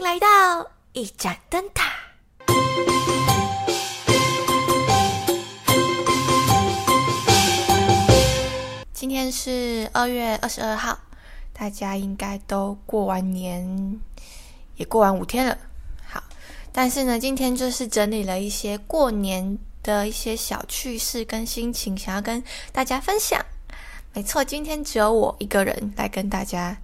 来到一盏灯塔。今天是二月二十二号，大家应该都过完年，也过完五天了。好，但是呢，今天就是整理了一些过年的一些小趣事跟心情，想要跟大家分享。没错，今天只有我一个人来跟大家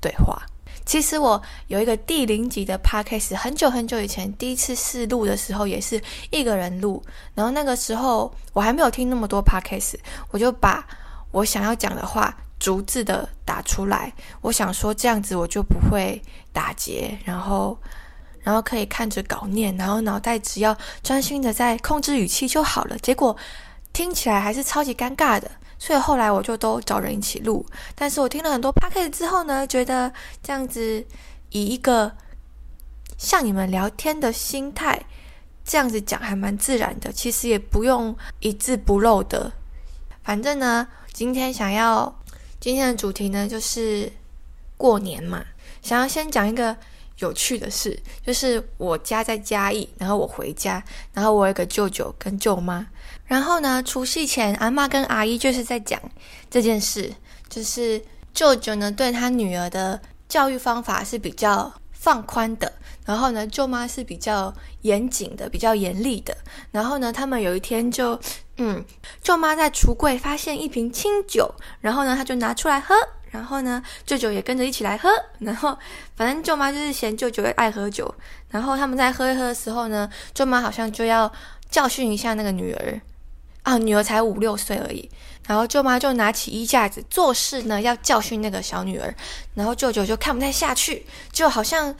对话。其实我有一个第零集的 podcast，很久很久以前第一次试录的时候，也是一个人录。然后那个时候我还没有听那么多 podcast，我就把我想要讲的话逐字的打出来。我想说这样子我就不会打结，然后然后可以看着稿念，然后脑袋只要专心的在控制语气就好了。结果听起来还是超级尴尬的。所以后来我就都找人一起录，但是我听了很多 p o d c a s t 之后呢，觉得这样子以一个像你们聊天的心态，这样子讲还蛮自然的。其实也不用一字不漏的。反正呢，今天想要今天的主题呢，就是过年嘛，想要先讲一个有趣的事，就是我家在嘉义，然后我回家，然后我有个舅舅跟舅妈。然后呢，除夕前，阿妈跟阿姨就是在讲这件事，就是舅舅呢对他女儿的教育方法是比较放宽的，然后呢，舅妈是比较严谨的，比较严厉的。然后呢，他们有一天就，嗯，舅妈在橱柜发现一瓶清酒，然后呢，他就拿出来喝，然后呢，舅舅也跟着一起来喝，然后反正舅妈就是嫌舅舅爱喝酒，然后他们在喝一喝的时候呢，舅妈好像就要教训一下那个女儿。啊，女儿才五六岁而已，然后舅妈就拿起衣架子做事呢，要教训那个小女儿，然后舅舅就看不太下去，就好像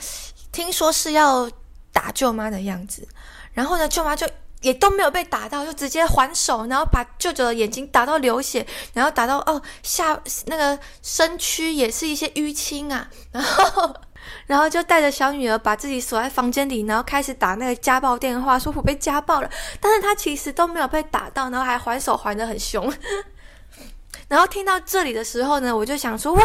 听说是要打舅妈的样子，然后呢，舅妈就也都没有被打到，就直接还手，然后把舅舅的眼睛打到流血，然后打到哦下那个身躯也是一些淤青啊，然后。然后就带着小女儿把自己锁在房间里，然后开始打那个家暴电话，说我被家暴了。但是他其实都没有被打到，然后还还手还的很凶。然后听到这里的时候呢，我就想说，哇，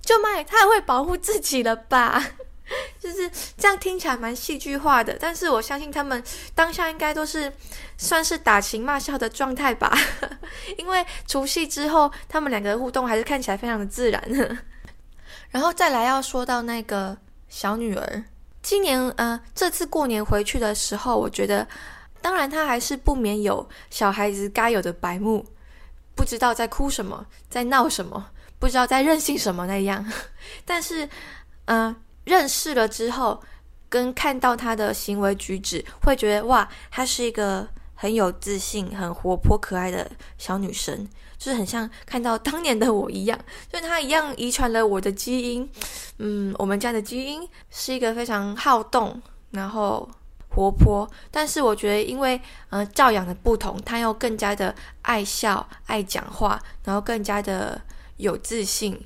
舅妈也太会保护自己了吧？就是这样听起来蛮戏剧化的，但是我相信他们当下应该都是算是打情骂俏的状态吧。因为除夕之后，他们两个互动还是看起来非常的自然。然后再来要说到那个小女儿，今年呃这次过年回去的时候，我觉得当然她还是不免有小孩子该有的白目，不知道在哭什么，在闹什么，不知道在任性什么那样。但是嗯，认识了之后，跟看到她的行为举止，会觉得哇，她是一个很有自信、很活泼可爱的小女生。就是很像看到当年的我一样，就她一样遗传了我的基因。嗯，我们家的基因是一个非常好动，然后活泼。但是我觉得，因为呃教养的不同，他又更加的爱笑、爱讲话，然后更加的有自信，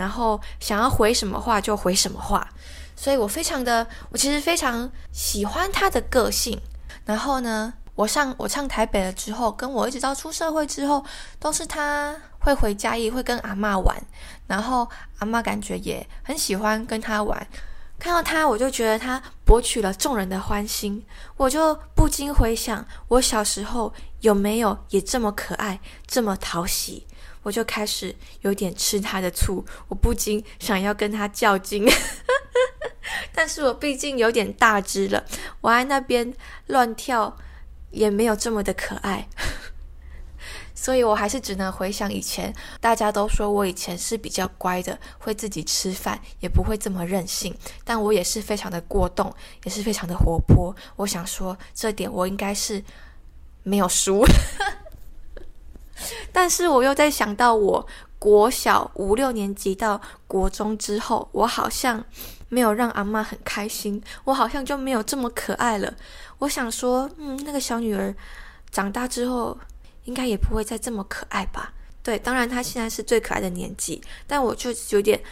然后想要回什么话就回什么话。所以我非常的，我其实非常喜欢他的个性。然后呢？我上我上台北了之后，跟我一直到出社会之后，都是他会回家，也会跟阿妈玩，然后阿妈感觉也很喜欢跟他玩。看到他，我就觉得他博取了众人的欢心，我就不禁回想，我小时候有没有也这么可爱，这么讨喜？我就开始有点吃他的醋，我不禁想要跟他较劲。但是我毕竟有点大只了，我在那边乱跳。也没有这么的可爱，所以我还是只能回想以前。大家都说我以前是比较乖的，会自己吃饭，也不会这么任性。但我也是非常的过动，也是非常的活泼。我想说，这点我应该是没有输。但是我又在想到，我国小五六年级到国中之后，我好像没有让阿妈很开心，我好像就没有这么可爱了。我想说，嗯，那个小女儿长大之后，应该也不会再这么可爱吧？对，当然她现在是最可爱的年纪，但我就有点，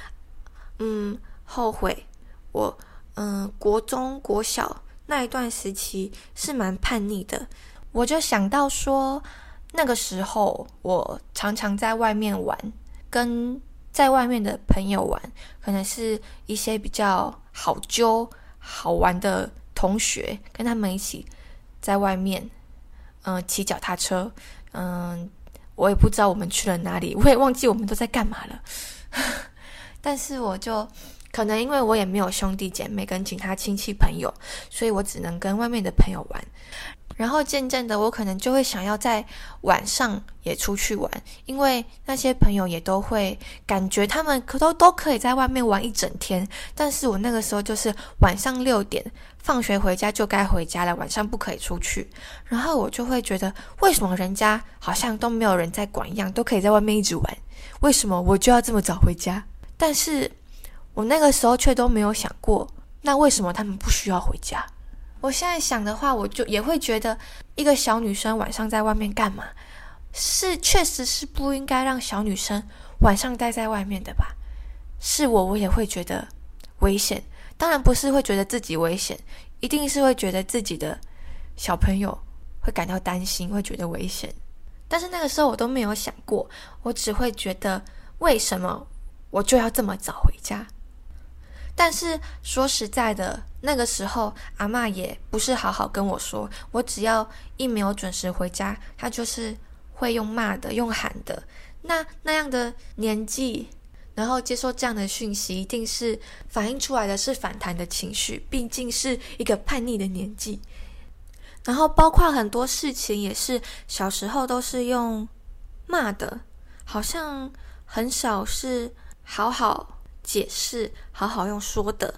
嗯，后悔。我，嗯，国中、国小那一段时期是蛮叛逆的。我就想到说，那个时候我常常在外面玩，跟在外面的朋友玩，可能是一些比较好揪、好玩的同学，跟他们一起在外面，嗯，骑脚踏车，嗯，我也不知道我们去了哪里，我也忘记我们都在干嘛了。但是我就可能因为我也没有兄弟姐妹跟其他亲戚朋友，所以我只能跟外面的朋友玩。然后渐渐的，我可能就会想要在晚上也出去玩，因为那些朋友也都会感觉他们可都都可以在外面玩一整天。但是我那个时候就是晚上六点放学回家就该回家了，晚上不可以出去。然后我就会觉得，为什么人家好像都没有人在管一样，都可以在外面一直玩，为什么我就要这么早回家？但是我那个时候却都没有想过，那为什么他们不需要回家？我现在想的话，我就也会觉得，一个小女生晚上在外面干嘛？是确实是不应该让小女生晚上待在外面的吧？是我，我也会觉得危险。当然不是会觉得自己危险，一定是会觉得自己的小朋友会感到担心，会觉得危险。但是那个时候我都没有想过，我只会觉得为什么我就要这么早回家？但是说实在的，那个时候阿妈也不是好好跟我说，我只要一没有准时回家，她就是会用骂的、用喊的。那那样的年纪，然后接受这样的讯息，一定是反映出来的是反弹的情绪，毕竟是一个叛逆的年纪。然后包括很多事情也是小时候都是用骂的，好像很少是好好。解释好好用说的，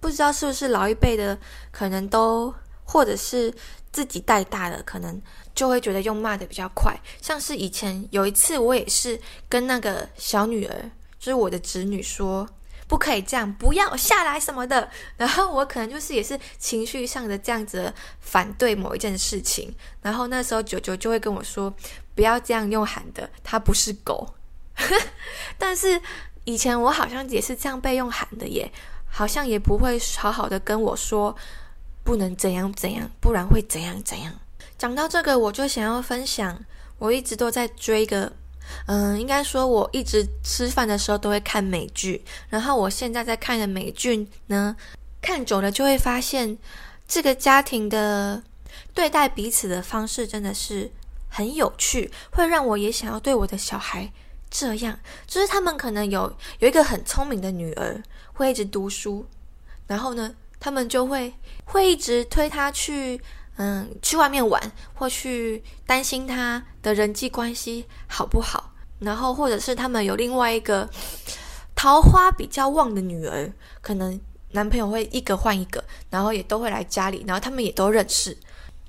不知道是不是老一辈的，可能都或者是自己带大的，可能就会觉得用骂的比较快。像是以前有一次，我也是跟那个小女儿，就是我的侄女说，不可以这样，不要下来什么的。然后我可能就是也是情绪上的这样子反对某一件事情。然后那时候九九就会跟我说，不要这样用喊的，它不是狗。但是。以前我好像也是这样被用喊的耶，好像也不会好好的跟我说不能怎样怎样，不然会怎样怎样。讲到这个，我就想要分享，我一直都在追个，嗯，应该说我一直吃饭的时候都会看美剧，然后我现在在看的美剧呢，看久了就会发现这个家庭的对待彼此的方式真的是很有趣，会让我也想要对我的小孩。这样。就是他们可能有有一个很聪明的女儿，会一直读书，然后呢，他们就会会一直推她去，嗯，去外面玩，或去担心她的人际关系好不好，然后或者是他们有另外一个桃花比较旺的女儿，可能男朋友会一个换一个，然后也都会来家里，然后他们也都认识，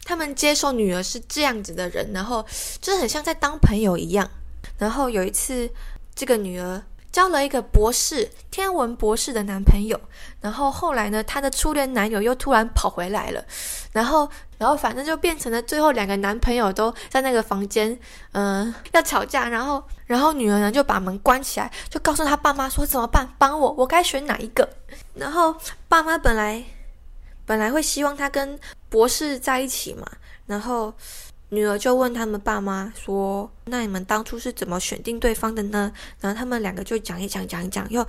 他们接受女儿是这样子的人，然后就是很像在当朋友一样。然后有一次，这个女儿交了一个博士、天文博士的男朋友。然后后来呢，她的初恋男友又突然跑回来了。然后，然后反正就变成了最后两个男朋友都在那个房间，嗯，要吵架。然后，然后女儿呢就把门关起来，就告诉她爸妈说：“怎么办？帮我，我该选哪一个？”然后爸妈本来本来会希望她跟博士在一起嘛，然后。女儿就问他们爸妈说：“那你们当初是怎么选定对方的呢？”然后他们两个就讲一讲，讲一讲，又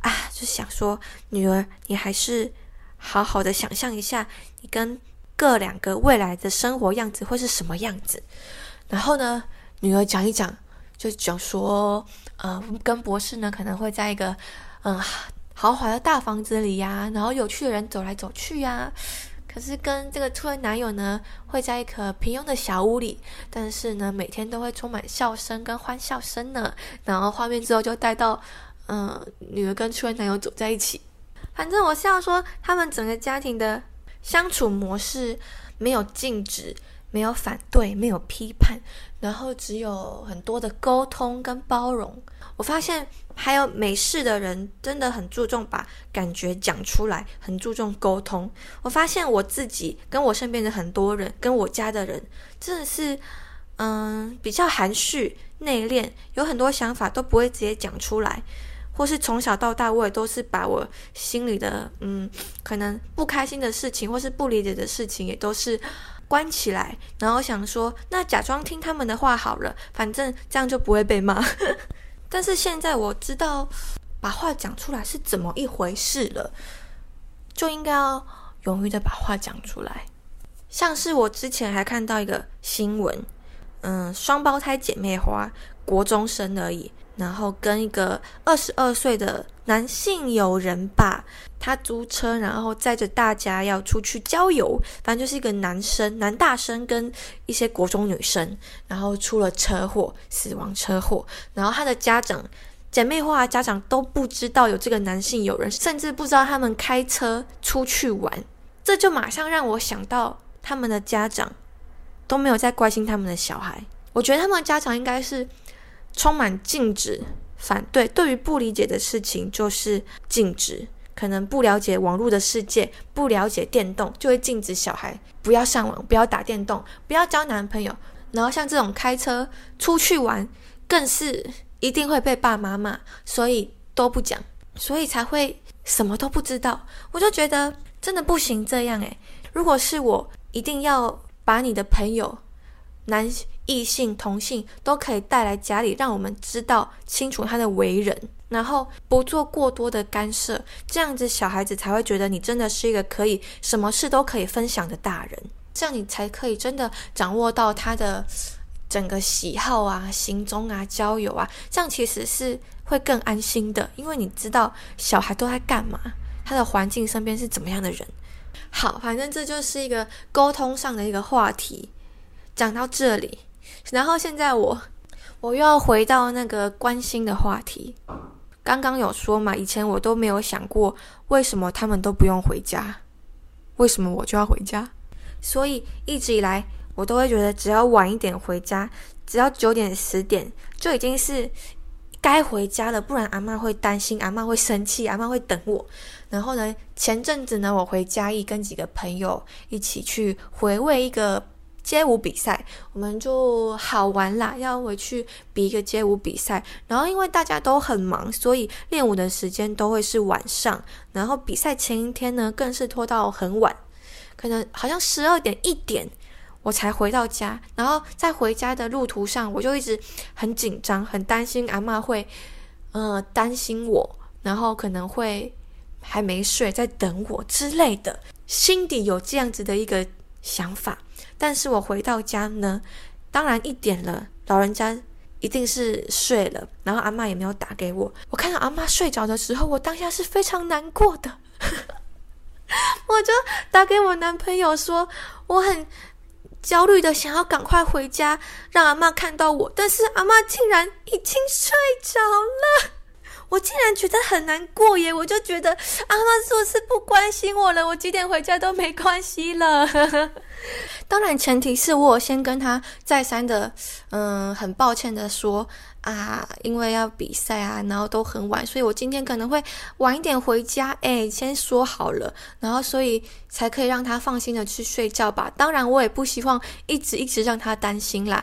啊，就想说：“女儿，你还是好好的想象一下，你跟各两个未来的生活样子会是什么样子。”然后呢，女儿讲一讲，就讲说：“呃，跟博士呢可能会在一个嗯豪华的大房子里呀，然后有趣的人走来走去呀。”可是跟这个初恋男友呢，会在一个平庸的小屋里，但是呢，每天都会充满笑声跟欢笑声呢。然后画面之后就带到，嗯，女儿跟初恋男友走在一起。反正我笑说，他们整个家庭的相处模式没有禁止。没有反对，没有批判，然后只有很多的沟通跟包容。我发现还有美式的人真的很注重把感觉讲出来，很注重沟通。我发现我自己跟我身边的很多人，跟我家的人，真的是嗯比较含蓄、内敛，有很多想法都不会直接讲出来，或是从小到大我也都是把我心里的嗯可能不开心的事情，或是不理解的事情，也都是。关起来，然后想说，那假装听他们的话好了，反正这样就不会被骂。但是现在我知道把话讲出来是怎么一回事了，就应该要勇于的把话讲出来。像是我之前还看到一个新闻，嗯，双胞胎姐妹花，国中生而已。然后跟一个二十二岁的男性友人吧，他租车，然后载着大家要出去郊游。反正就是一个男生，男大生跟一些国中女生，然后出了车祸，死亡车祸。然后他的家长，姐妹花家长都不知道有这个男性友人，甚至不知道他们开车出去玩。这就马上让我想到，他们的家长都没有在关心他们的小孩。我觉得他们的家长应该是。充满禁止、反对，对于不理解的事情就是禁止。可能不了解网络的世界，不了解电动，就会禁止小孩不要上网、不要打电动、不要交男朋友。然后像这种开车出去玩，更是一定会被爸妈骂，所以都不讲，所以才会什么都不知道。我就觉得真的不行这样诶，如果是我，一定要把你的朋友。男异性、同性都可以带来家里，让我们知道清楚他的为人，然后不做过多的干涉，这样子小孩子才会觉得你真的是一个可以什么事都可以分享的大人，这样你才可以真的掌握到他的整个喜好啊、行踪啊、交友啊，这样其实是会更安心的，因为你知道小孩都在干嘛，他的环境身边是怎么样的人。好，反正这就是一个沟通上的一个话题。讲到这里，然后现在我我又要回到那个关心的话题。刚刚有说嘛，以前我都没有想过为什么他们都不用回家，为什么我就要回家？所以一直以来我都会觉得，只要晚一点回家，只要九点十点就已经是该回家了，不然阿妈会担心，阿妈会生气，阿妈会等我。然后呢，前阵子呢，我回嘉义跟几个朋友一起去回味一个。街舞比赛，我们就好玩啦，要回去比一个街舞比赛。然后因为大家都很忙，所以练舞的时间都会是晚上。然后比赛前一天呢，更是拖到很晚，可能好像十二点一点我才回到家。然后在回家的路途上，我就一直很紧张，很担心阿妈会，呃，担心我，然后可能会还没睡，在等我之类的，心底有这样子的一个想法。但是我回到家呢，当然一点了，老人家一定是睡了，然后阿妈也没有打给我。我看到阿妈睡着的时候，我当下是非常难过的，我就打给我男朋友说，我很焦虑的想要赶快回家，让阿妈看到我，但是阿妈竟然已经睡着了。我竟然觉得很难过耶！我就觉得阿妈是不是不关心我了？我几点回家都没关系了。当然，前提是我先跟他再三的，嗯，很抱歉的说啊，因为要比赛啊，然后都很晚，所以我今天可能会晚一点回家。哎，先说好了，然后所以才可以让他放心的去睡觉吧。当然，我也不希望一直一直让他担心啦。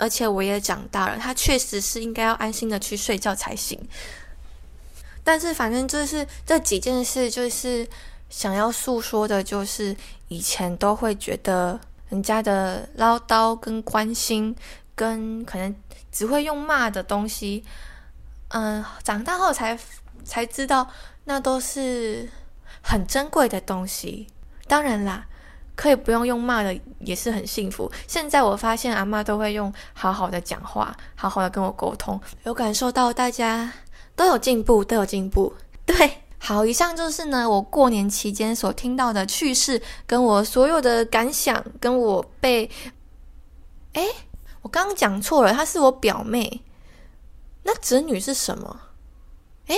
而且我也长大了，他确实是应该要安心的去睡觉才行。但是，反正就是这几件事，就是想要诉说的，就是以前都会觉得人家的唠叨跟关心，跟可能只会用骂的东西，嗯，长大后才才知道，那都是很珍贵的东西。当然啦，可以不用用骂的，也是很幸福。现在我发现阿妈都会用好好的讲话，好好的跟我沟通，有感受到大家。都有进步，都有进步。对，好，以上就是呢，我过年期间所听到的趣事，跟我所有的感想，跟我被……哎，我刚刚讲错了，她是我表妹。那侄女是什么？哎，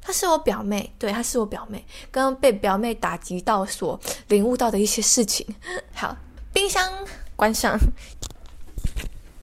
她是我表妹，对，她是我表妹。刚刚被表妹打击到，所领悟到的一些事情。好，冰箱关上，